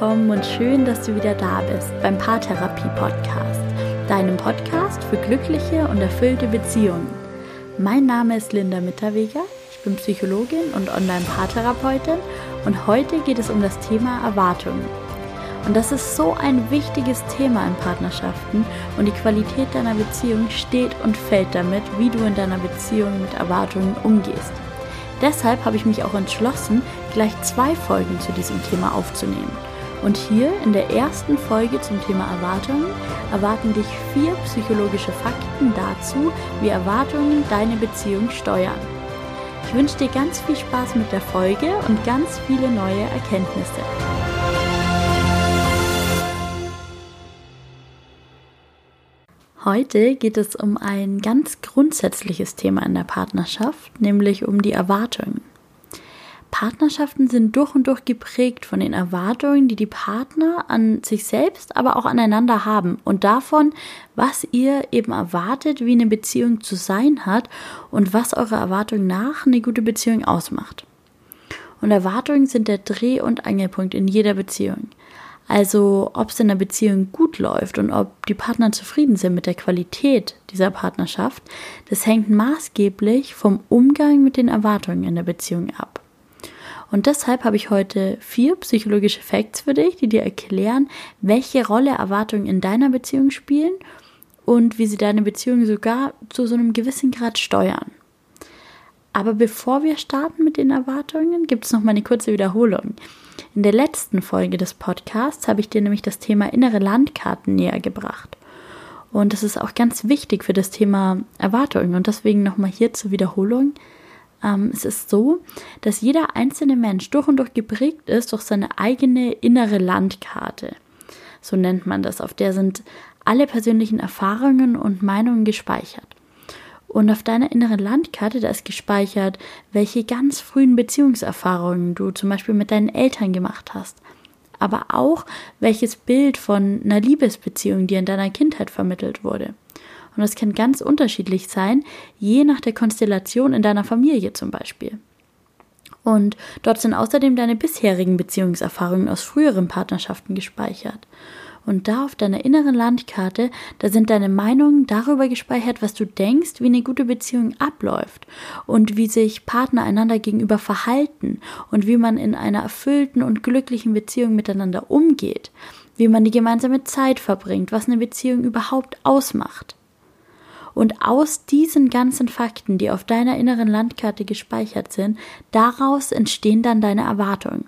willkommen und schön, dass du wieder da bist beim Paartherapie Podcast, deinem Podcast für glückliche und erfüllte Beziehungen. Mein Name ist Linda Mitterweger, ich bin Psychologin und Online-Paartherapeutin und heute geht es um das Thema Erwartungen. Und das ist so ein wichtiges Thema in Partnerschaften und die Qualität deiner Beziehung steht und fällt damit, wie du in deiner Beziehung mit Erwartungen umgehst. Deshalb habe ich mich auch entschlossen, gleich zwei Folgen zu diesem Thema aufzunehmen. Und hier in der ersten Folge zum Thema Erwartungen erwarten dich vier psychologische Fakten dazu, wie Erwartungen deine Beziehung steuern. Ich wünsche dir ganz viel Spaß mit der Folge und ganz viele neue Erkenntnisse. Heute geht es um ein ganz grundsätzliches Thema in der Partnerschaft, nämlich um die Erwartungen. Partnerschaften sind durch und durch geprägt von den Erwartungen, die die Partner an sich selbst, aber auch aneinander haben und davon, was ihr eben erwartet, wie eine Beziehung zu sein hat und was eure Erwartung nach eine gute Beziehung ausmacht. Und Erwartungen sind der Dreh- und Angelpunkt in jeder Beziehung. Also ob es in der Beziehung gut läuft und ob die Partner zufrieden sind mit der Qualität dieser Partnerschaft, das hängt maßgeblich vom Umgang mit den Erwartungen in der Beziehung ab. Und deshalb habe ich heute vier psychologische Facts für dich, die dir erklären, welche Rolle Erwartungen in deiner Beziehung spielen und wie sie deine Beziehung sogar zu so einem gewissen Grad steuern. Aber bevor wir starten mit den Erwartungen, gibt es noch mal eine kurze Wiederholung. In der letzten Folge des Podcasts habe ich dir nämlich das Thema innere Landkarten näher gebracht. Und das ist auch ganz wichtig für das Thema Erwartungen. Und deswegen nochmal hier zur Wiederholung. Ähm, es ist so, dass jeder einzelne Mensch durch und durch geprägt ist durch seine eigene innere Landkarte. So nennt man das. Auf der sind alle persönlichen Erfahrungen und Meinungen gespeichert. Und auf deiner inneren Landkarte, da ist gespeichert, welche ganz frühen Beziehungserfahrungen du zum Beispiel mit deinen Eltern gemacht hast. Aber auch, welches Bild von einer Liebesbeziehung dir in deiner Kindheit vermittelt wurde. Und das kann ganz unterschiedlich sein, je nach der Konstellation in deiner Familie zum Beispiel. Und dort sind außerdem deine bisherigen Beziehungserfahrungen aus früheren Partnerschaften gespeichert. Und da auf deiner inneren Landkarte, da sind deine Meinungen darüber gespeichert, was du denkst, wie eine gute Beziehung abläuft und wie sich Partner einander gegenüber verhalten und wie man in einer erfüllten und glücklichen Beziehung miteinander umgeht, wie man die gemeinsame Zeit verbringt, was eine Beziehung überhaupt ausmacht. Und aus diesen ganzen Fakten, die auf deiner inneren Landkarte gespeichert sind, daraus entstehen dann deine Erwartungen.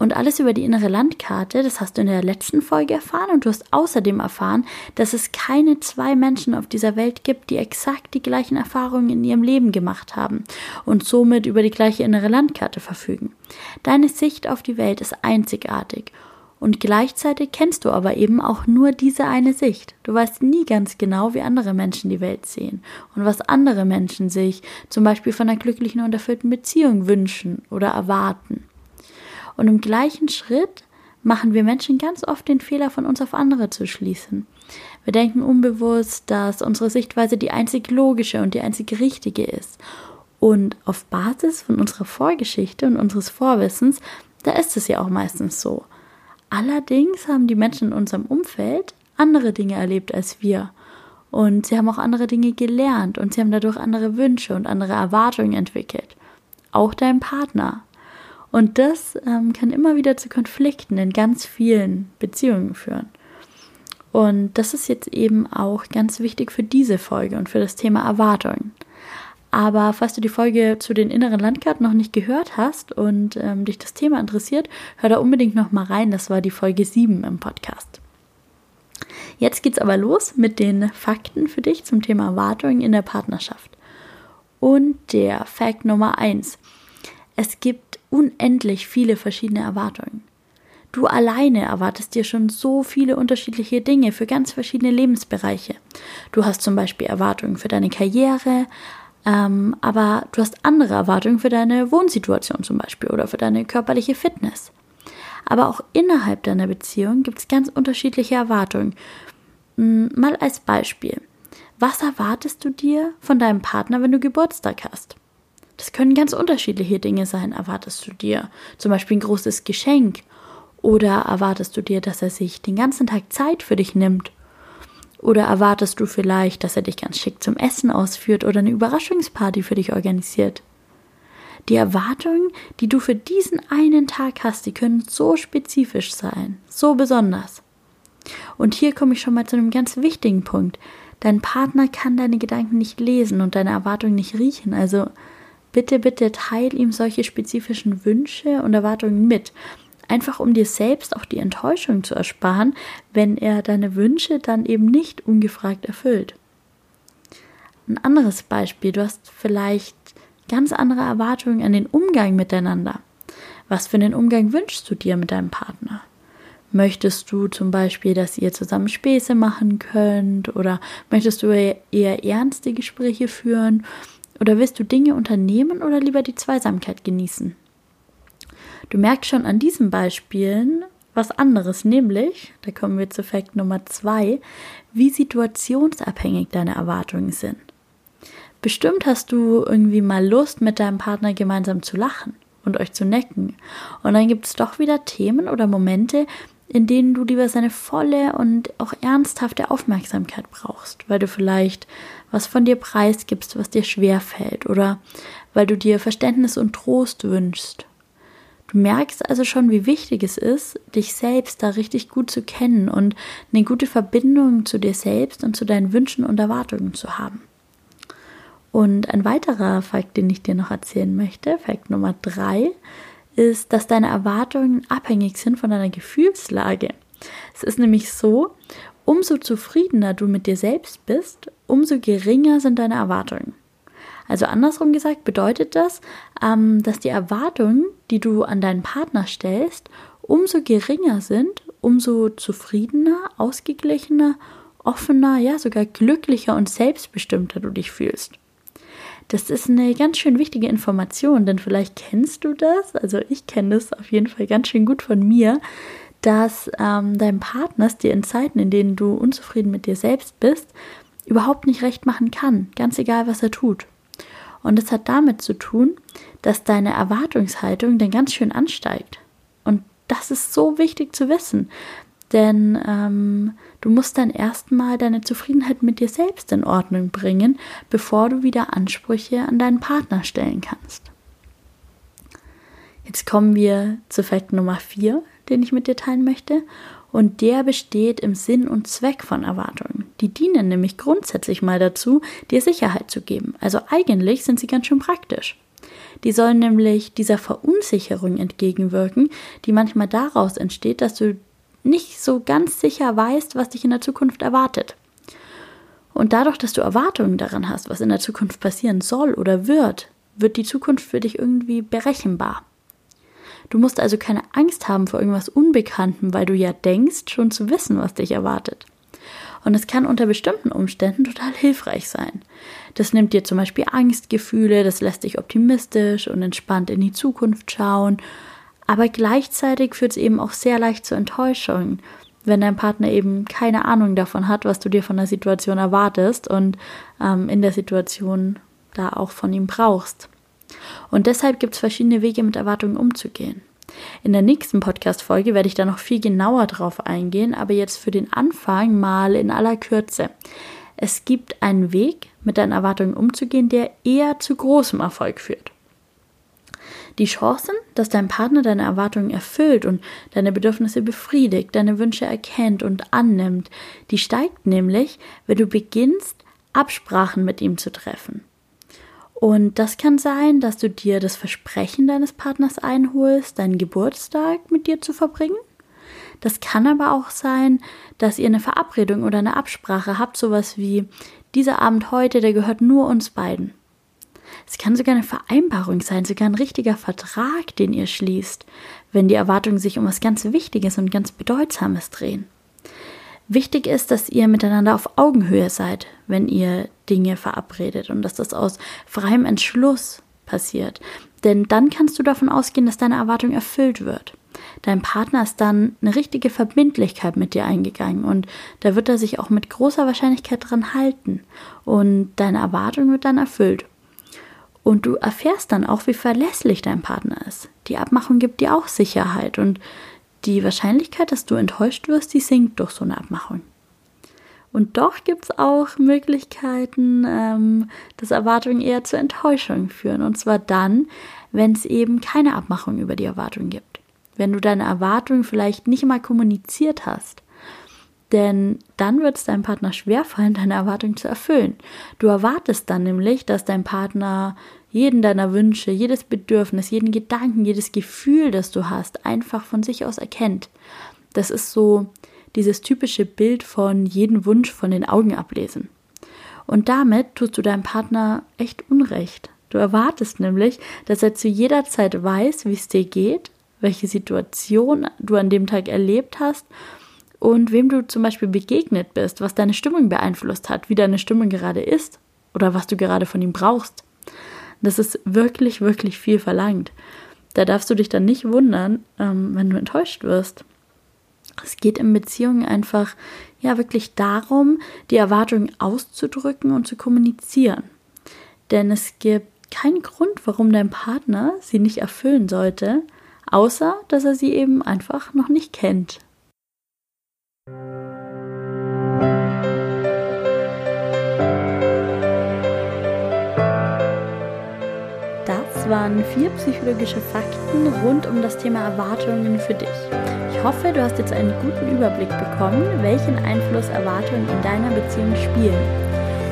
Und alles über die innere Landkarte, das hast du in der letzten Folge erfahren und du hast außerdem erfahren, dass es keine zwei Menschen auf dieser Welt gibt, die exakt die gleichen Erfahrungen in ihrem Leben gemacht haben und somit über die gleiche innere Landkarte verfügen. Deine Sicht auf die Welt ist einzigartig und gleichzeitig kennst du aber eben auch nur diese eine Sicht. Du weißt nie ganz genau, wie andere Menschen die Welt sehen und was andere Menschen sich zum Beispiel von einer glücklichen und erfüllten Beziehung wünschen oder erwarten. Und im gleichen Schritt machen wir Menschen ganz oft den Fehler, von uns auf andere zu schließen. Wir denken unbewusst, dass unsere Sichtweise die einzig logische und die einzig richtige ist. Und auf Basis von unserer Vorgeschichte und unseres Vorwissens, da ist es ja auch meistens so. Allerdings haben die Menschen in unserem Umfeld andere Dinge erlebt als wir. Und sie haben auch andere Dinge gelernt und sie haben dadurch andere Wünsche und andere Erwartungen entwickelt. Auch dein Partner und das ähm, kann immer wieder zu Konflikten in ganz vielen Beziehungen führen. Und das ist jetzt eben auch ganz wichtig für diese Folge und für das Thema Erwartungen. Aber falls du die Folge zu den inneren Landkarten noch nicht gehört hast und ähm, dich das Thema interessiert, hör da unbedingt noch mal rein. Das war die Folge 7 im Podcast. Jetzt geht's aber los mit den Fakten für dich zum Thema Erwartungen in der Partnerschaft. Und der Fakt Nummer 1. Es gibt unendlich viele verschiedene Erwartungen. Du alleine erwartest dir schon so viele unterschiedliche Dinge für ganz verschiedene Lebensbereiche. Du hast zum Beispiel Erwartungen für deine Karriere, ähm, aber du hast andere Erwartungen für deine Wohnsituation zum Beispiel oder für deine körperliche Fitness. Aber auch innerhalb deiner Beziehung gibt es ganz unterschiedliche Erwartungen. Hm, mal als Beispiel. Was erwartest du dir von deinem Partner, wenn du Geburtstag hast? Das können ganz unterschiedliche Dinge sein, erwartest du dir. Zum Beispiel ein großes Geschenk Oder erwartest du dir, dass er sich den ganzen Tag Zeit für dich nimmt? Oder erwartest du vielleicht, dass er dich ganz schick zum Essen ausführt oder eine Überraschungsparty für dich organisiert? Die Erwartungen, die du für diesen einen Tag hast, die können so spezifisch sein, so besonders. Und hier komme ich schon mal zu einem ganz wichtigen Punkt. Dein Partner kann deine Gedanken nicht lesen und deine Erwartungen nicht riechen. Also bitte, bitte teil ihm solche spezifischen Wünsche und Erwartungen mit. Einfach um dir selbst auch die Enttäuschung zu ersparen, wenn er deine Wünsche dann eben nicht ungefragt erfüllt. Ein anderes Beispiel, du hast vielleicht ganz andere Erwartungen an den Umgang miteinander. Was für einen Umgang wünschst du dir mit deinem Partner? Möchtest du zum Beispiel, dass ihr zusammen Späße machen könnt? Oder möchtest du eher ernste Gespräche führen? Oder willst du Dinge unternehmen oder lieber die Zweisamkeit genießen? Du merkst schon an diesen Beispielen was anderes, nämlich, da kommen wir zu Fakt Nummer zwei, wie situationsabhängig deine Erwartungen sind. Bestimmt hast du irgendwie mal Lust, mit deinem Partner gemeinsam zu lachen und euch zu necken. Und dann gibt es doch wieder Themen oder Momente, in denen du lieber seine volle und auch ernsthafte Aufmerksamkeit brauchst, weil du vielleicht was von dir preisgibst, was dir schwer fällt oder weil du dir Verständnis und Trost wünschst. Du merkst also schon, wie wichtig es ist, dich selbst da richtig gut zu kennen und eine gute Verbindung zu dir selbst und zu deinen Wünschen und Erwartungen zu haben. Und ein weiterer Fakt, den ich dir noch erzählen möchte, Fakt Nummer drei, ist, dass deine Erwartungen abhängig sind von deiner Gefühlslage. Es ist nämlich so, umso zufriedener du mit dir selbst bist, umso geringer sind deine Erwartungen. Also andersrum gesagt bedeutet das, ähm, dass die Erwartungen, die du an deinen Partner stellst, umso geringer sind, umso zufriedener, ausgeglichener, offener, ja sogar glücklicher und selbstbestimmter du dich fühlst. Das ist eine ganz schön wichtige Information, denn vielleicht kennst du das, also ich kenne das auf jeden Fall ganz schön gut von mir, dass ähm, dein Partner es dir in Zeiten, in denen du unzufrieden mit dir selbst bist, überhaupt nicht recht machen kann, ganz egal, was er tut. Und es hat damit zu tun, dass deine Erwartungshaltung dann ganz schön ansteigt. Und das ist so wichtig zu wissen, denn ähm, du musst dann erstmal deine Zufriedenheit mit dir selbst in Ordnung bringen, bevor du wieder Ansprüche an deinen Partner stellen kannst. Jetzt kommen wir zu Fakt Nummer 4, den ich mit dir teilen möchte. Und der besteht im Sinn und Zweck von Erwartungen. Die dienen nämlich grundsätzlich mal dazu, dir Sicherheit zu geben. Also eigentlich sind sie ganz schön praktisch. Die sollen nämlich dieser Verunsicherung entgegenwirken, die manchmal daraus entsteht, dass du nicht so ganz sicher weißt, was dich in der Zukunft erwartet. Und dadurch, dass du Erwartungen daran hast, was in der Zukunft passieren soll oder wird, wird die Zukunft für dich irgendwie berechenbar. Du musst also keine Angst haben vor irgendwas Unbekanntem, weil du ja denkst, schon zu wissen, was dich erwartet. Und es kann unter bestimmten Umständen total hilfreich sein. Das nimmt dir zum Beispiel Angstgefühle, das lässt dich optimistisch und entspannt in die Zukunft schauen aber gleichzeitig führt es eben auch sehr leicht zu Enttäuschungen, wenn dein Partner eben keine Ahnung davon hat, was du dir von der Situation erwartest und ähm, in der Situation da auch von ihm brauchst. Und deshalb gibt es verschiedene Wege, mit Erwartungen umzugehen. In der nächsten Podcast-Folge werde ich da noch viel genauer drauf eingehen, aber jetzt für den Anfang mal in aller Kürze. Es gibt einen Weg, mit deinen Erwartungen umzugehen, der eher zu großem Erfolg führt. Die Chancen, dass dein Partner deine Erwartungen erfüllt und deine Bedürfnisse befriedigt, deine Wünsche erkennt und annimmt, die steigt nämlich, wenn du beginnst, Absprachen mit ihm zu treffen. Und das kann sein, dass du dir das Versprechen deines Partners einholst, deinen Geburtstag mit dir zu verbringen. Das kann aber auch sein, dass ihr eine Verabredung oder eine Absprache habt, sowas wie dieser Abend heute, der gehört nur uns beiden. Es kann sogar eine Vereinbarung sein, sogar ein richtiger Vertrag, den ihr schließt, wenn die Erwartungen sich um was ganz Wichtiges und ganz Bedeutsames drehen. Wichtig ist, dass ihr miteinander auf Augenhöhe seid, wenn ihr Dinge verabredet und dass das aus freiem Entschluss passiert. Denn dann kannst du davon ausgehen, dass deine Erwartung erfüllt wird. Dein Partner ist dann eine richtige Verbindlichkeit mit dir eingegangen und da wird er sich auch mit großer Wahrscheinlichkeit dran halten und deine Erwartung wird dann erfüllt. Und du erfährst dann auch, wie verlässlich dein Partner ist. Die Abmachung gibt dir auch Sicherheit und die Wahrscheinlichkeit, dass du enttäuscht wirst, die sinkt durch so eine Abmachung. Und doch gibt es auch Möglichkeiten, ähm, dass Erwartungen eher zur Enttäuschung führen. Und zwar dann, wenn es eben keine Abmachung über die Erwartung gibt. Wenn du deine Erwartungen vielleicht nicht mal kommuniziert hast. Denn dann wird es deinem Partner schwerfallen, deine Erwartungen zu erfüllen. Du erwartest dann nämlich, dass dein Partner jeden deiner Wünsche, jedes Bedürfnis, jeden Gedanken, jedes Gefühl, das du hast, einfach von sich aus erkennt. Das ist so dieses typische Bild von jeden Wunsch von den Augen ablesen. Und damit tust du deinem Partner echt Unrecht. Du erwartest nämlich, dass er zu jeder Zeit weiß, wie es dir geht, welche Situation du an dem Tag erlebt hast und wem du zum Beispiel begegnet bist, was deine Stimmung beeinflusst hat, wie deine Stimmung gerade ist oder was du gerade von ihm brauchst. Das ist wirklich, wirklich viel verlangt. Da darfst du dich dann nicht wundern, ähm, wenn du enttäuscht wirst. Es geht in Beziehungen einfach ja wirklich darum, die Erwartungen auszudrücken und zu kommunizieren. Denn es gibt keinen Grund, warum dein Partner sie nicht erfüllen sollte, außer dass er sie eben einfach noch nicht kennt. Waren vier psychologische Fakten rund um das Thema Erwartungen für dich. Ich hoffe, du hast jetzt einen guten Überblick bekommen, welchen Einfluss Erwartungen in deiner Beziehung spielen.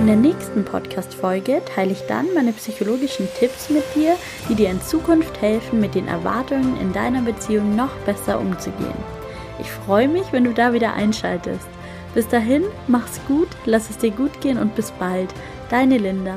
In der nächsten Podcast-Folge teile ich dann meine psychologischen Tipps mit dir, die dir in Zukunft helfen, mit den Erwartungen in deiner Beziehung noch besser umzugehen. Ich freue mich, wenn du da wieder einschaltest. Bis dahin, mach's gut, lass es dir gut gehen und bis bald. Deine Linda.